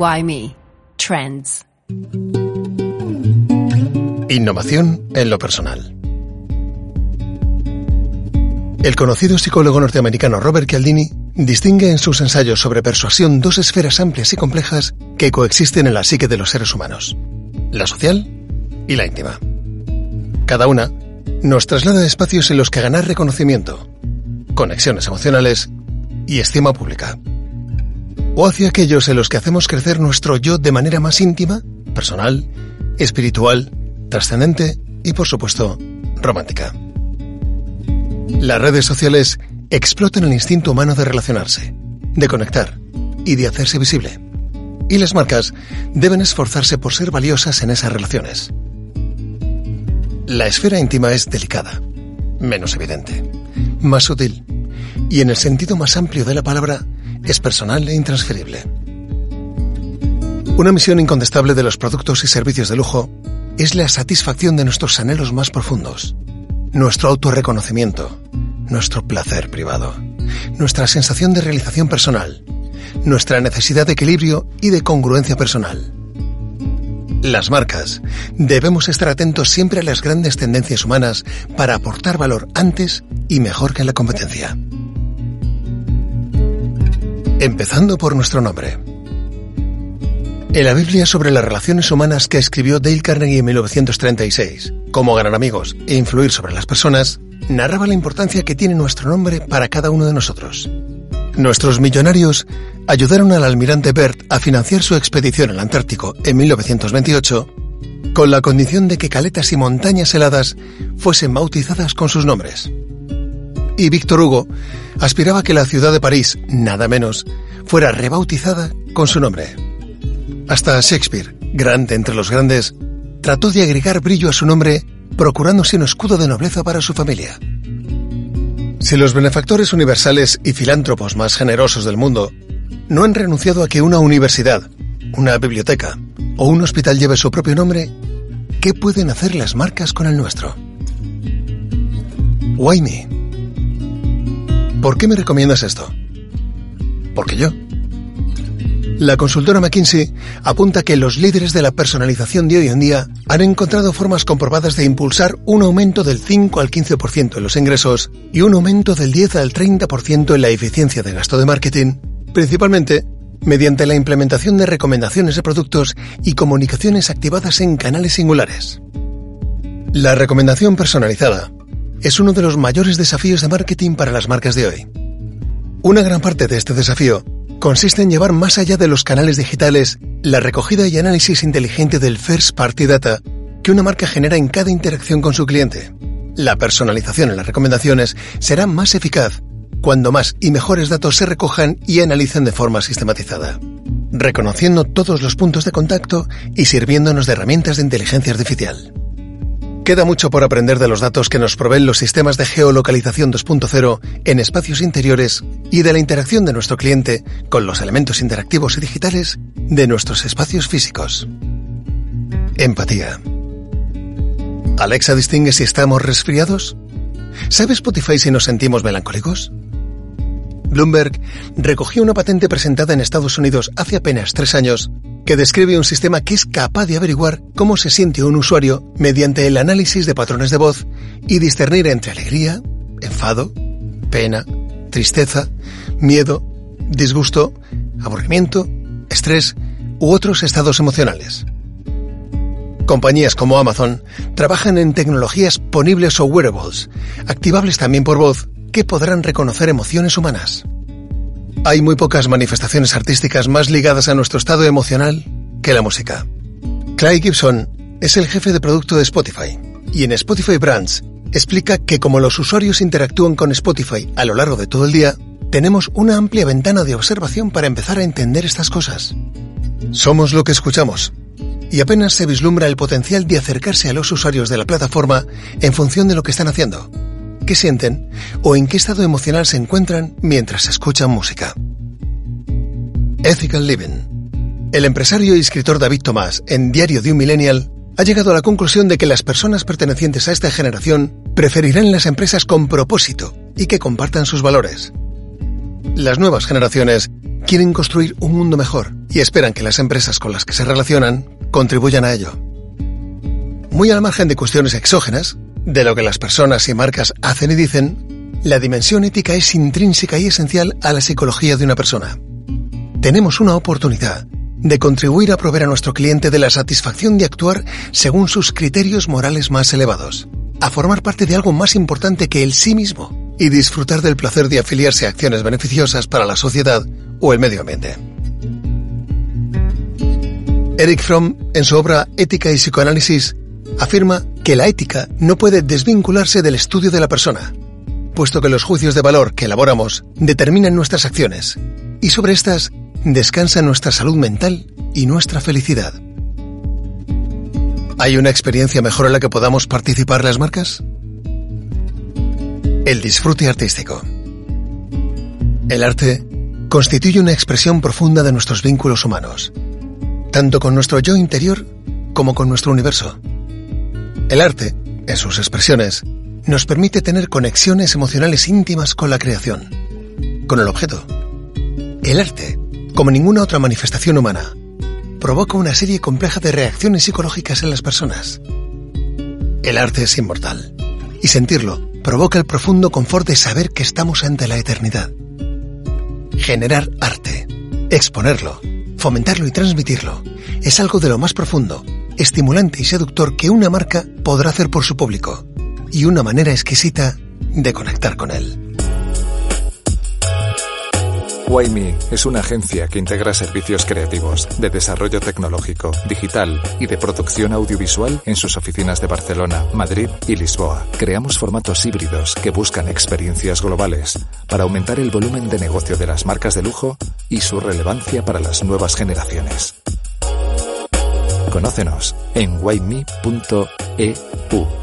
Why Me? Trends. Innovación en lo personal. El conocido psicólogo norteamericano Robert Cialdini distingue en sus ensayos sobre persuasión dos esferas amplias y complejas que coexisten en la psique de los seres humanos, la social y la íntima. Cada una nos traslada a espacios en los que ganar reconocimiento, conexiones emocionales y estima pública. O hacia aquellos en los que hacemos crecer nuestro yo de manera más íntima, personal, espiritual, trascendente y, por supuesto, romántica. Las redes sociales explotan el instinto humano de relacionarse, de conectar y de hacerse visible. Y las marcas deben esforzarse por ser valiosas en esas relaciones. La esfera íntima es delicada, menos evidente, más sutil y en el sentido más amplio de la palabra es personal e intransferible. Una misión incontestable de los productos y servicios de lujo es la satisfacción de nuestros anhelos más profundos, nuestro autorreconocimiento, nuestro placer privado, nuestra sensación de realización personal, nuestra necesidad de equilibrio y de congruencia personal. Las marcas debemos estar atentos siempre a las grandes tendencias humanas para aportar valor antes y mejor que en la competencia. Empezando por nuestro nombre. En la Biblia sobre las relaciones humanas que escribió Dale Carnegie en 1936, como ganar amigos e influir sobre las personas, narraba la importancia que tiene nuestro nombre para cada uno de nosotros. Nuestros millonarios ayudaron al almirante Bert a financiar su expedición al Antártico en 1928 con la condición de que caletas y montañas heladas fuesen bautizadas con sus nombres. Y Víctor Hugo aspiraba que la ciudad de París, nada menos, fuera rebautizada con su nombre. Hasta Shakespeare, grande entre los grandes, trató de agregar brillo a su nombre procurándose un escudo de nobleza para su familia. Si los benefactores universales y filántropos más generosos del mundo no han renunciado a que una universidad, una biblioteca o un hospital lleve su propio nombre, ¿qué pueden hacer las marcas con el nuestro? Why me? ¿Por qué me recomiendas esto? Porque yo. La consultora McKinsey apunta que los líderes de la personalización de hoy en día han encontrado formas comprobadas de impulsar un aumento del 5 al 15% en los ingresos y un aumento del 10 al 30% en la eficiencia de gasto de marketing, principalmente mediante la implementación de recomendaciones de productos y comunicaciones activadas en canales singulares. La recomendación personalizada es uno de los mayores desafíos de marketing para las marcas de hoy. Una gran parte de este desafío consiste en llevar más allá de los canales digitales la recogida y análisis inteligente del first party data que una marca genera en cada interacción con su cliente. La personalización en las recomendaciones será más eficaz cuando más y mejores datos se recojan y analicen de forma sistematizada, reconociendo todos los puntos de contacto y sirviéndonos de herramientas de inteligencia artificial. Queda mucho por aprender de los datos que nos proveen los sistemas de geolocalización 2.0 en espacios interiores y de la interacción de nuestro cliente con los elementos interactivos y digitales de nuestros espacios físicos. Empatía. ¿Alexa distingue si estamos resfriados? ¿Sabe Spotify si nos sentimos melancólicos? Bloomberg recogió una patente presentada en Estados Unidos hace apenas tres años que describe un sistema que es capaz de averiguar cómo se siente un usuario mediante el análisis de patrones de voz y discernir entre alegría, enfado, pena, tristeza, miedo, disgusto, aburrimiento, estrés u otros estados emocionales. Compañías como Amazon trabajan en tecnologías ponibles o wearables, activables también por voz, que podrán reconocer emociones humanas. Hay muy pocas manifestaciones artísticas más ligadas a nuestro estado emocional que la música. Clay Gibson es el jefe de producto de Spotify y en Spotify Brands explica que como los usuarios interactúan con Spotify a lo largo de todo el día, tenemos una amplia ventana de observación para empezar a entender estas cosas. Somos lo que escuchamos y apenas se vislumbra el potencial de acercarse a los usuarios de la plataforma en función de lo que están haciendo qué sienten o en qué estado emocional se encuentran mientras escuchan música. Ethical Living. El empresario y escritor David Tomás, en Diario de un Millennial, ha llegado a la conclusión de que las personas pertenecientes a esta generación preferirán las empresas con propósito y que compartan sus valores. Las nuevas generaciones quieren construir un mundo mejor y esperan que las empresas con las que se relacionan contribuyan a ello. Muy al margen de cuestiones exógenas, de lo que las personas y marcas hacen y dicen, la dimensión ética es intrínseca y esencial a la psicología de una persona. Tenemos una oportunidad de contribuir a proveer a nuestro cliente de la satisfacción de actuar según sus criterios morales más elevados, a formar parte de algo más importante que el sí mismo y disfrutar del placer de afiliarse a acciones beneficiosas para la sociedad o el medio ambiente. Eric Fromm, en su obra Ética y Psicoanálisis, afirma que la ética no puede desvincularse del estudio de la persona, puesto que los juicios de valor que elaboramos determinan nuestras acciones, y sobre estas descansa nuestra salud mental y nuestra felicidad. ¿Hay una experiencia mejor en la que podamos participar las marcas? El disfrute artístico. El arte constituye una expresión profunda de nuestros vínculos humanos, tanto con nuestro yo interior como con nuestro universo. El arte, en sus expresiones, nos permite tener conexiones emocionales íntimas con la creación, con el objeto. El arte, como ninguna otra manifestación humana, provoca una serie compleja de reacciones psicológicas en las personas. El arte es inmortal, y sentirlo provoca el profundo confort de saber que estamos ante la eternidad. Generar arte, exponerlo, fomentarlo y transmitirlo es algo de lo más profundo estimulante y seductor que una marca podrá hacer por su público y una manera exquisita de conectar con él. Wayme es una agencia que integra servicios creativos, de desarrollo tecnológico, digital y de producción audiovisual en sus oficinas de Barcelona, Madrid y Lisboa. Creamos formatos híbridos que buscan experiencias globales para aumentar el volumen de negocio de las marcas de lujo y su relevancia para las nuevas generaciones. Conócenos en wayme.eu.